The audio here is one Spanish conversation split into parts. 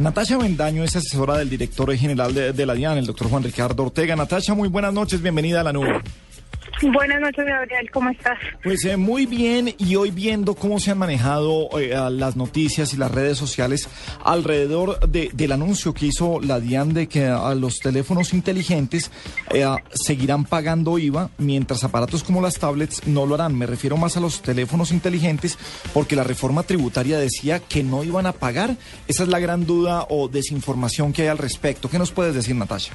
Natasha Bendaño es asesora del director general de, de la DIAN, el doctor Juan Ricardo Ortega. Natasha, muy buenas noches. Bienvenida a la nube. Buenas noches, Gabriel. ¿Cómo estás? Pues eh, muy bien y hoy viendo cómo se han manejado eh, las noticias y las redes sociales alrededor de, del anuncio que hizo la DIAN de que a los teléfonos inteligentes eh, seguirán pagando IVA mientras aparatos como las tablets no lo harán. Me refiero más a los teléfonos inteligentes porque la reforma tributaria decía que no iban a pagar. Esa es la gran duda o desinformación que hay al respecto. ¿Qué nos puedes decir, Natasha?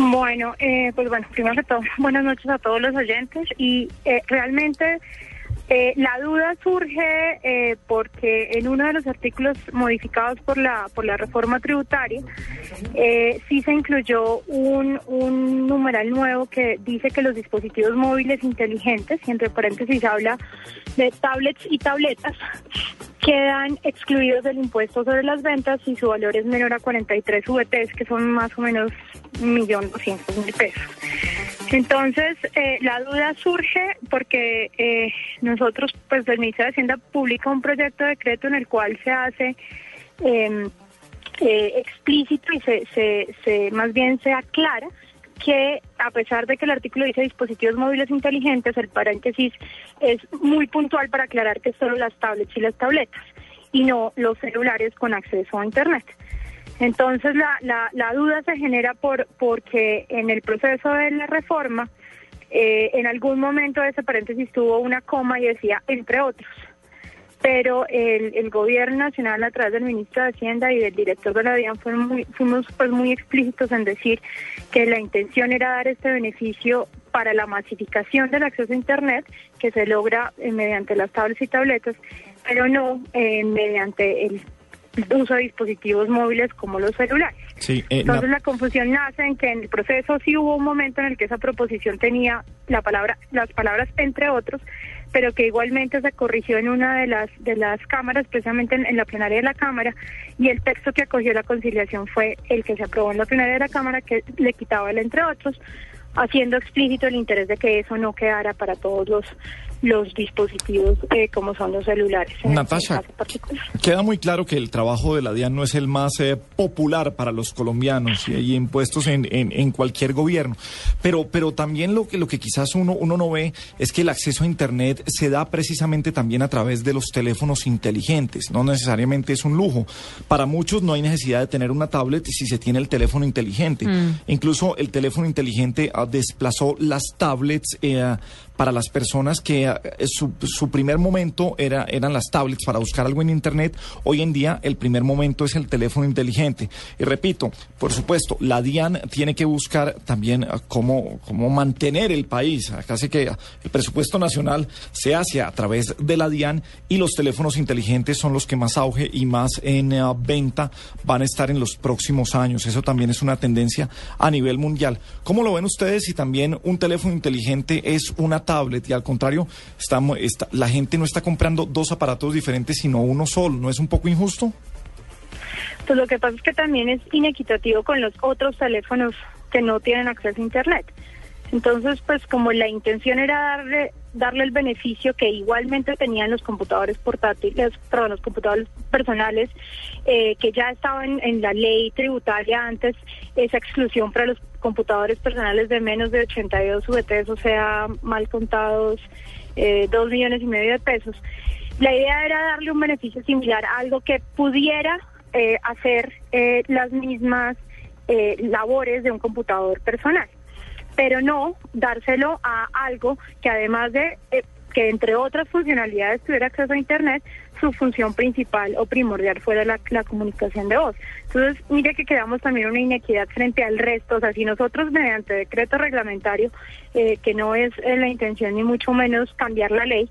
Bueno, eh, pues bueno, primero que todo, buenas noches a todos los oyentes y eh, realmente eh, la duda surge eh, porque en uno de los artículos modificados por la por la reforma tributaria eh, sí se incluyó un, un numeral nuevo que dice que los dispositivos móviles inteligentes, y entre paréntesis habla de tablets y tabletas, quedan excluidos del impuesto sobre las ventas si su valor es menor a 43 VTs, que son más o menos 1.200.000 pesos. Entonces, eh, la duda surge porque eh, nosotros, pues, el Ministerio de Hacienda publica un proyecto de decreto en el cual se hace eh, explícito y se, se, se, más bien se aclara que a pesar de que el artículo dice dispositivos móviles inteligentes, el paréntesis es muy puntual para aclarar que solo las tablets y las tabletas y no los celulares con acceso a Internet. Entonces la, la, duda se genera por porque en el proceso de la reforma, eh, en algún momento ese paréntesis tuvo una coma y decía entre otros pero el, el, gobierno nacional a través del ministro de Hacienda y del director de la DIAN fueron muy, fuimos pues muy explícitos en decir que la intención era dar este beneficio para la masificación del acceso a Internet que se logra eh, mediante las tablets y tabletas, pero no eh, mediante el uso de dispositivos móviles como los celulares. Sí, eh, Entonces la... la confusión nace en que en el proceso sí hubo un momento en el que esa proposición tenía la palabra, las palabras entre otros, pero que igualmente se corrigió en una de las de las cámaras, precisamente en, en, la plenaria de la Cámara, y el texto que acogió la conciliación fue el que se aprobó en la plenaria de la Cámara, que le quitaba el entre otros, haciendo explícito el interés de que eso no quedara para todos los los dispositivos eh, como son los celulares. Natasha, queda muy claro que el trabajo de la DIAN no es el más eh, popular para los colombianos y hay impuestos en, en, en, cualquier gobierno, pero, pero también lo que, lo que quizás uno, uno no ve es que el acceso a Internet se da precisamente también a través de los teléfonos inteligentes, no necesariamente es un lujo. Para muchos no hay necesidad de tener una tablet si se tiene el teléfono inteligente. Mm. Incluso el teléfono inteligente uh, desplazó las tablets eh, para las personas que uh, su, su, primer momento era, eran las tablets para buscar algo en Internet. Hoy en día el primer momento es el teléfono inteligente. Y repito, por supuesto, la DIAN tiene que buscar también uh, cómo, cómo mantener el país. Sé que el presupuesto nacional se hace a través de la DIAN y los teléfonos inteligentes son los que más auge y más en uh, venta van a estar en los próximos años. Eso también es una tendencia a nivel mundial. ¿Cómo lo ven ustedes si también un teléfono inteligente es una tablet y al contrario estamos, está, la gente no está comprando dos aparatos diferentes sino uno solo? ¿No es un poco injusto? Pues lo que pasa es que también es inequitativo con los otros teléfonos que no tienen acceso a Internet. Entonces, pues como la intención era darle darle el beneficio que igualmente tenían los computadores portátiles, perdón, los computadores personales, eh, que ya estaban en la ley tributaria antes, esa exclusión para los computadores personales de menos de 82 VTs, o sea, mal contados, eh, dos millones y medio de pesos. La idea era darle un beneficio similar a algo que pudiera eh, hacer eh, las mismas labores de un computador personal pero no dárselo a algo que además de eh, que entre otras funcionalidades tuviera acceso a Internet, su función principal o primordial fuera la, comunicación de voz. Entonces, mire que quedamos también una inequidad frente al resto. O sea, si nosotros mediante decreto reglamentario, eh, que no es eh, la intención ni mucho menos cambiar la ley,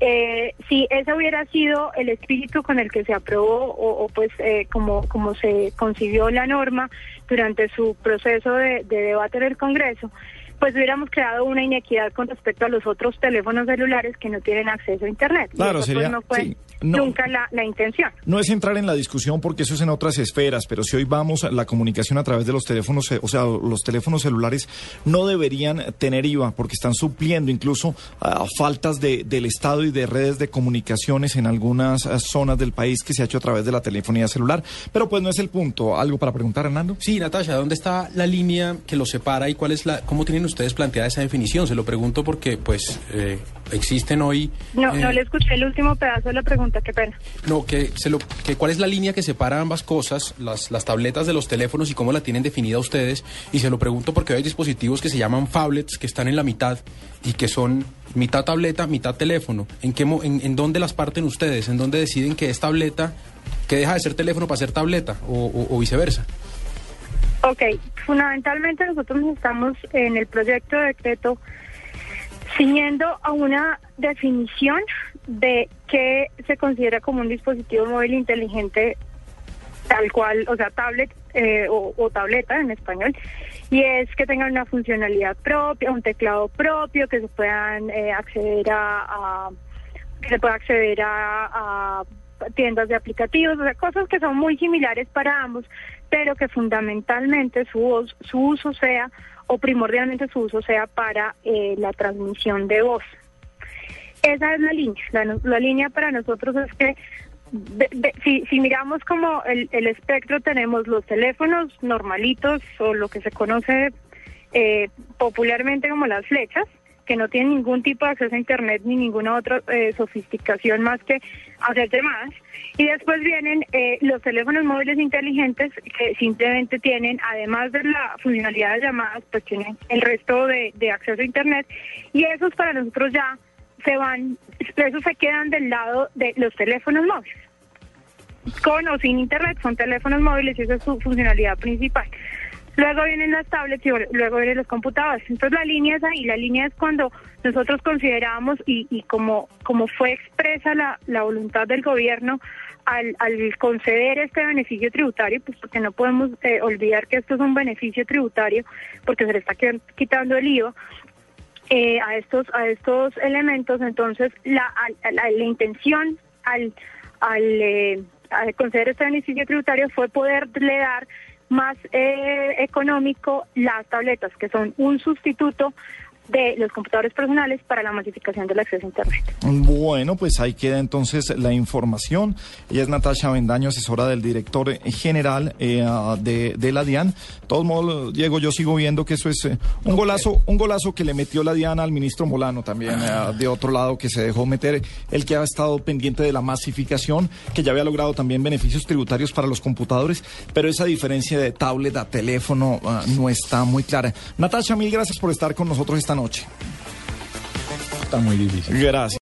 eh, si ese hubiera sido el espíritu con el que se aprobó o, pues eh, como, como se concibió la norma durante su proceso de, debate en el Congreso, pues hubiéramos creado una inequidad con respecto a los otros teléfonos celulares que no tienen acceso a Internet. Claro, sería, no fue nunca la, intención. No es entrar en la discusión porque eso es en otras esferas, pero si hoy vamos a la comunicación a través de los teléfonos, eh, o sea, los teléfonos celulares no deberían tener IVA porque están supliendo incluso a faltas de, del Estado y de redes de comunicaciones en algunas eh, zonas del país que se ha hecho a través de la telefonía celular. Pero pues no es el punto. ¿Algo para preguntar, Hernando? Sí, Natasha, ¿dónde está la línea que los separa y cuál es la, cómo tienen ustedes planteada esa definición? Se lo pregunto porque pues eh, existen hoy... No, no le escuché el último pedazo de la pregunta qué pena. No, que, se lo, que cuál es la línea que separa ambas cosas, las, las tabletas de los teléfonos y cómo la tienen definida ustedes. Y se lo pregunto porque hay dispositivos que se llaman phablets, que están en la mitad y que son mitad tableta, mitad teléfono. ¿En, qué, en, en dónde las parten ustedes? ¿En dónde deciden que es tableta, que deja de ser teléfono para ser tableta o, o viceversa? Ok, fundamentalmente nosotros estamos en el proyecto de decreto ciñendo a una definición de qué se considera como un dispositivo móvil inteligente tal cual, o sea, tablet eh, o, tableta en español, y es que tengan una funcionalidad propia, un teclado propio, que se puedan eh, acceder a, que se pueda acceder a, tiendas de aplicativos, o sea, cosas que son muy similares para ambos, pero que fundamentalmente su, su uso sea, o primordialmente su uso sea para eh, la transmisión de voz. Esa es la línea. La, línea para nosotros es que si, si, miramos como el, el, espectro, tenemos los teléfonos normalitos o lo que se conoce eh, popularmente como las flechas, que no tienen ningún tipo de acceso a Internet ni ninguna otra eh, sofisticación más que hacer llamadas. Y después vienen eh, los teléfonos móviles inteligentes que simplemente tienen, además de la funcionalidad de llamadas, pues tienen el resto de, de acceso a Internet. Y esos para nosotros ya se van, esos se quedan del lado de los teléfonos móviles. Con o sin internet son teléfonos móviles y esa es su funcionalidad principal. Luego vienen las tablets y luego vienen los computadores. Entonces la línea es ahí, la línea es cuando nosotros consideramos y, y como, como fue expresa la, la voluntad del gobierno al, al conceder este beneficio tributario, pues porque no podemos eh, olvidar que esto es un beneficio tributario porque se le está quitando el IVA, eh, a estos a estos elementos entonces la, la, intención al al, eh, conceder este beneficio tributario fue poderle dar más eh, económico las tabletas que son un sustituto de los computadores personales para la masificación del acceso a Internet. Bueno, pues ahí queda entonces la información. Ella es Natasha Bendaño, asesora del director general eh, de, de, la DIAN. De todos modos, Diego, yo sigo viendo que eso es eh, un golazo, un golazo que le metió la DIAN al ministro Molano también, eh, de otro lado, que se dejó meter, el que ha estado pendiente de la masificación, que ya había logrado también beneficios tributarios para los computadores, pero esa diferencia de tablet a teléfono no está muy clara. Natasha, mil gracias por estar con nosotros esta noche. Está muy difícil. Gracias.